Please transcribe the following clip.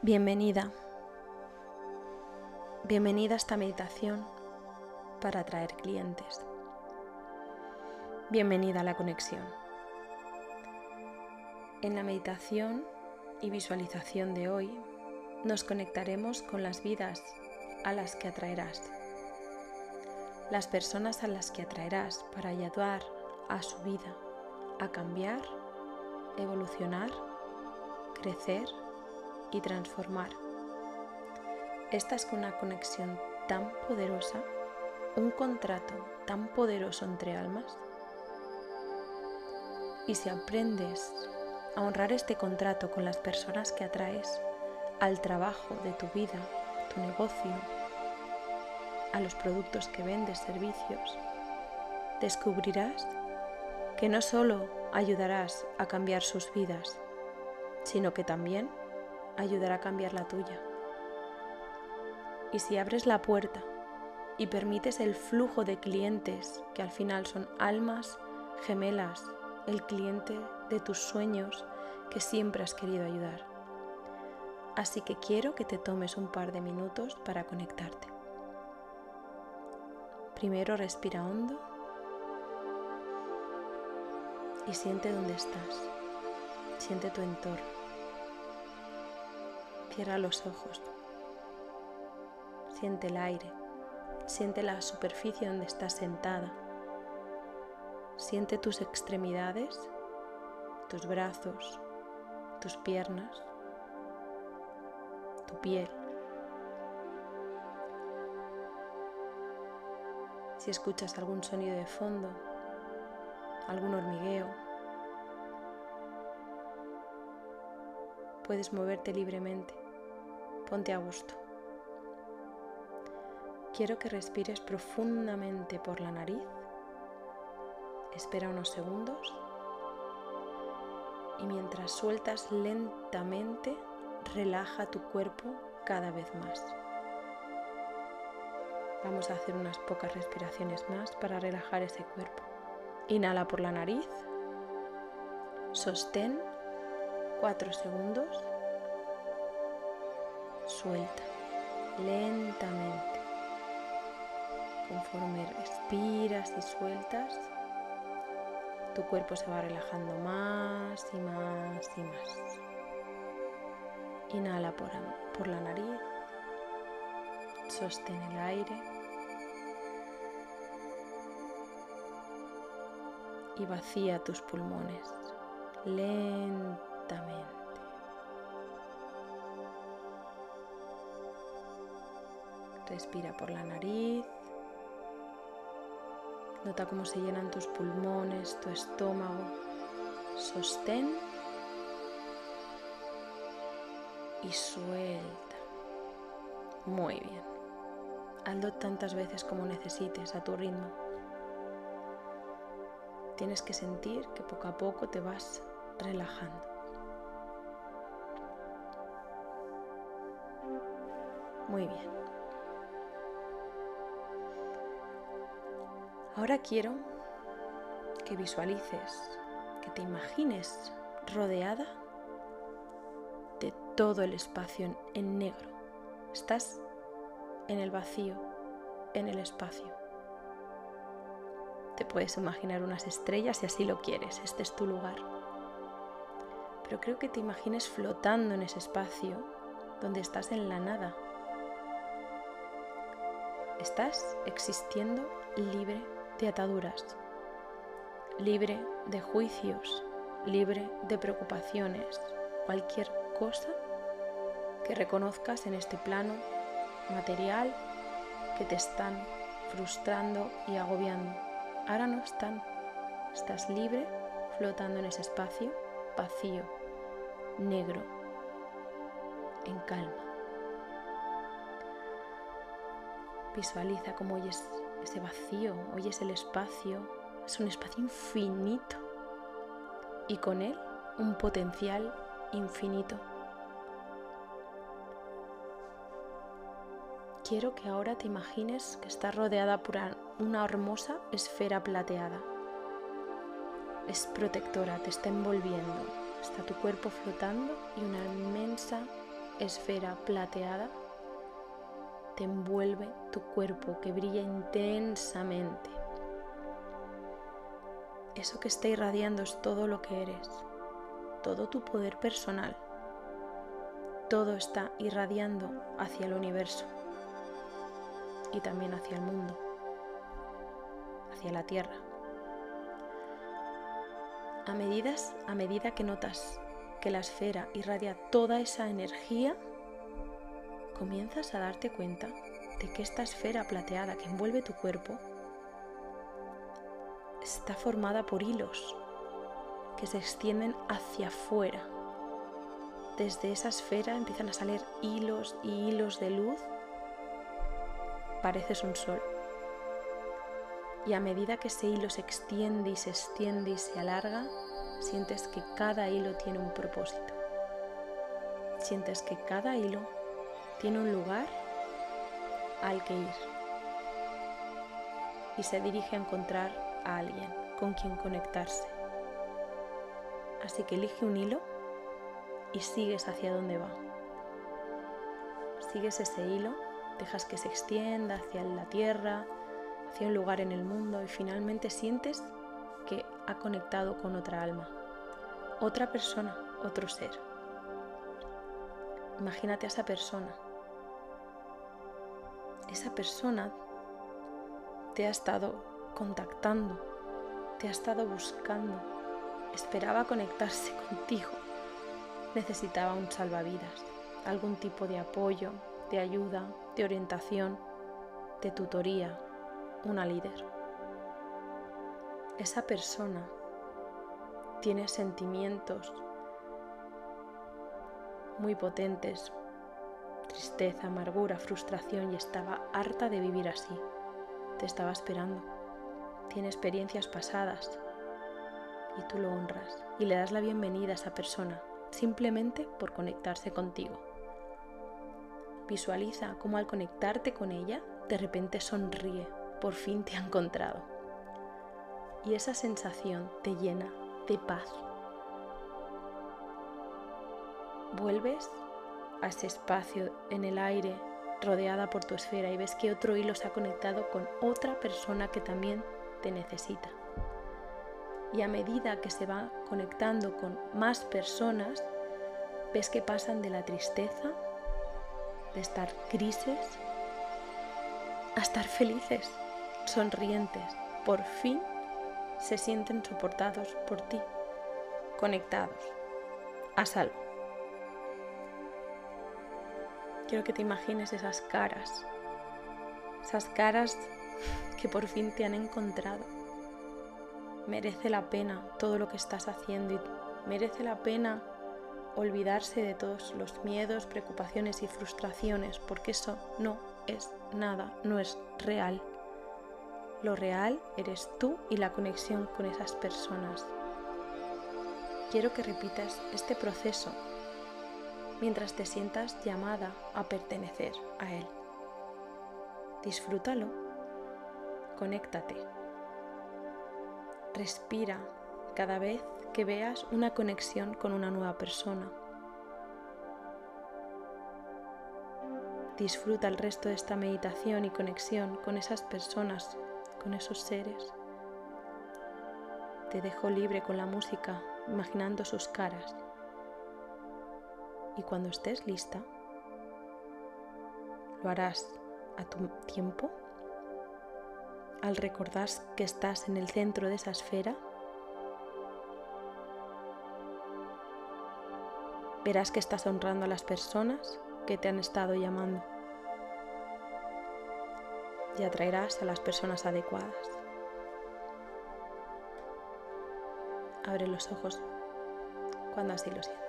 Bienvenida. Bienvenida a esta meditación para atraer clientes. Bienvenida a la conexión. En la meditación y visualización de hoy nos conectaremos con las vidas a las que atraerás, las personas a las que atraerás para ayudar a su vida a cambiar, evolucionar, crecer y transformar. Esta es una conexión tan poderosa, un contrato tan poderoso entre almas. Y si aprendes a honrar este contrato con las personas que atraes, al trabajo de tu vida, tu negocio, a los productos que vendes, servicios, descubrirás que no solo ayudarás a cambiar sus vidas, sino que también ayudará a cambiar la tuya. Y si abres la puerta y permites el flujo de clientes, que al final son almas gemelas, el cliente de tus sueños que siempre has querido ayudar. Así que quiero que te tomes un par de minutos para conectarte. Primero respira hondo y siente dónde estás. Siente tu entorno. Cierra los ojos. Siente el aire. Siente la superficie donde estás sentada. Siente tus extremidades, tus brazos, tus piernas, tu piel. Si escuchas algún sonido de fondo, algún hormigueo, puedes moverte libremente. Ponte a gusto. Quiero que respires profundamente por la nariz. Espera unos segundos. Y mientras sueltas lentamente, relaja tu cuerpo cada vez más. Vamos a hacer unas pocas respiraciones más para relajar ese cuerpo. Inhala por la nariz. Sostén 4 segundos suelta lentamente. Conforme respiras y sueltas, tu cuerpo se va relajando más y más y más. Inhala por, la nariz, sostén el aire y vacía tus pulmones lentamente. Respira por la nariz. Nota cómo se llenan tus pulmones, tu estómago. Sostén y suelta. Muy bien. Hazlo tantas veces como necesites a tu ritmo. Tienes que sentir que poco a poco te vas relajando. Muy bien. Ahora quiero que visualices, que te imagines rodeada de todo el espacio en negro. Estás en el vacío, en el espacio. Te puedes imaginar unas estrellas si así lo quieres, este es tu lugar. Pero creo que te imagines flotando en ese espacio donde estás en la nada. Estás existiendo libre de ataduras, libre de juicios, libre de preocupaciones, cualquier cosa que reconozcas en este plano material que te están frustrando y agobiando. Ahora no están, estás libre flotando en ese espacio vacío, negro, en calma. Visualiza cómo oyes ese vacío, oyes el espacio, es un espacio infinito y con él un potencial infinito. Quiero que ahora te imagines que estás rodeada por una hermosa esfera plateada. Es protectora, te está envolviendo, está tu cuerpo flotando y una inmensa esfera plateada te envuelve tu cuerpo que brilla intensamente. Eso que está irradiando es todo lo que eres, todo tu poder personal. Todo está irradiando hacia el universo y también hacia el mundo, hacia la tierra. A, a medida que notas que la esfera irradia toda esa energía, comienzas a darte cuenta de que esta esfera plateada que envuelve tu cuerpo está formada por hilos que se extienden hacia afuera. Desde esa esfera empiezan a salir hilos y hilos de luz. Pareces un sol. Y a medida que ese hilo se extiende y se extiende y se alarga, sientes que cada hilo tiene un propósito. Sientes que cada hilo tiene un lugar al que ir y se dirige a encontrar a alguien con quien conectarse. Así que elige un hilo y sigues hacia donde va. Sigues ese hilo, dejas que se extienda hacia la tierra, hacia un lugar en el mundo y finalmente sientes que ha conectado con otra alma, otra persona, otro ser. Imagínate a esa persona esa persona te ha estado contactando, te ha estado buscando, esperaba conectarse contigo, necesitaba un salvavidas, algún tipo de apoyo, de ayuda, de orientación, de tutoría, una líder. Esa persona tiene sentimientos muy potentes, tristeza, amargura, frustración y estaba harta de vivir así. Te estaba esperando. Tiene experiencias pasadas y tú lo honras y le das la bienvenida a esa persona simplemente por conectarse contigo. Visualiza cómo al conectarte con ella de repente sonríe, por fin te ha encontrado. Y esa sensación te llena de paz. Vuelves a ese espacio en el aire rodeada por tu esfera y ves que otro hilo se ha conectado con otra persona que también te necesita. Y a medida que se va conectando con más personas, ves que pasan de la tristeza, de estar grises, a estar felices, sonrientes. Por fin se sienten soportados por ti, conectados, a salvo. Quiero que te imagines esas caras, esas caras que por fin te han encontrado. Merece la pena todo lo que estás haciendo y merece la pena olvidarse de todos los miedos, preocupaciones y frustraciones, porque eso no es nada, no es real. Lo real eres tú y la conexión con esas personas. Quiero que repitas este proceso mientras te sientas llamada a pertenecer a Él. Disfrútalo, conéctate, respira cada vez que veas una conexión con una nueva persona. Disfruta el resto de esta meditación y conexión con esas personas, con esos seres. Te dejo libre con la música, imaginando sus caras y cuando estés lista, lo harás a tu tiempo al recordar que estás en el centro de esa esfera. Verás que estás honrando a las personas que te han estado llamando y atraerás a las personas adecuadas. Abre los ojos cuando así lo sientas.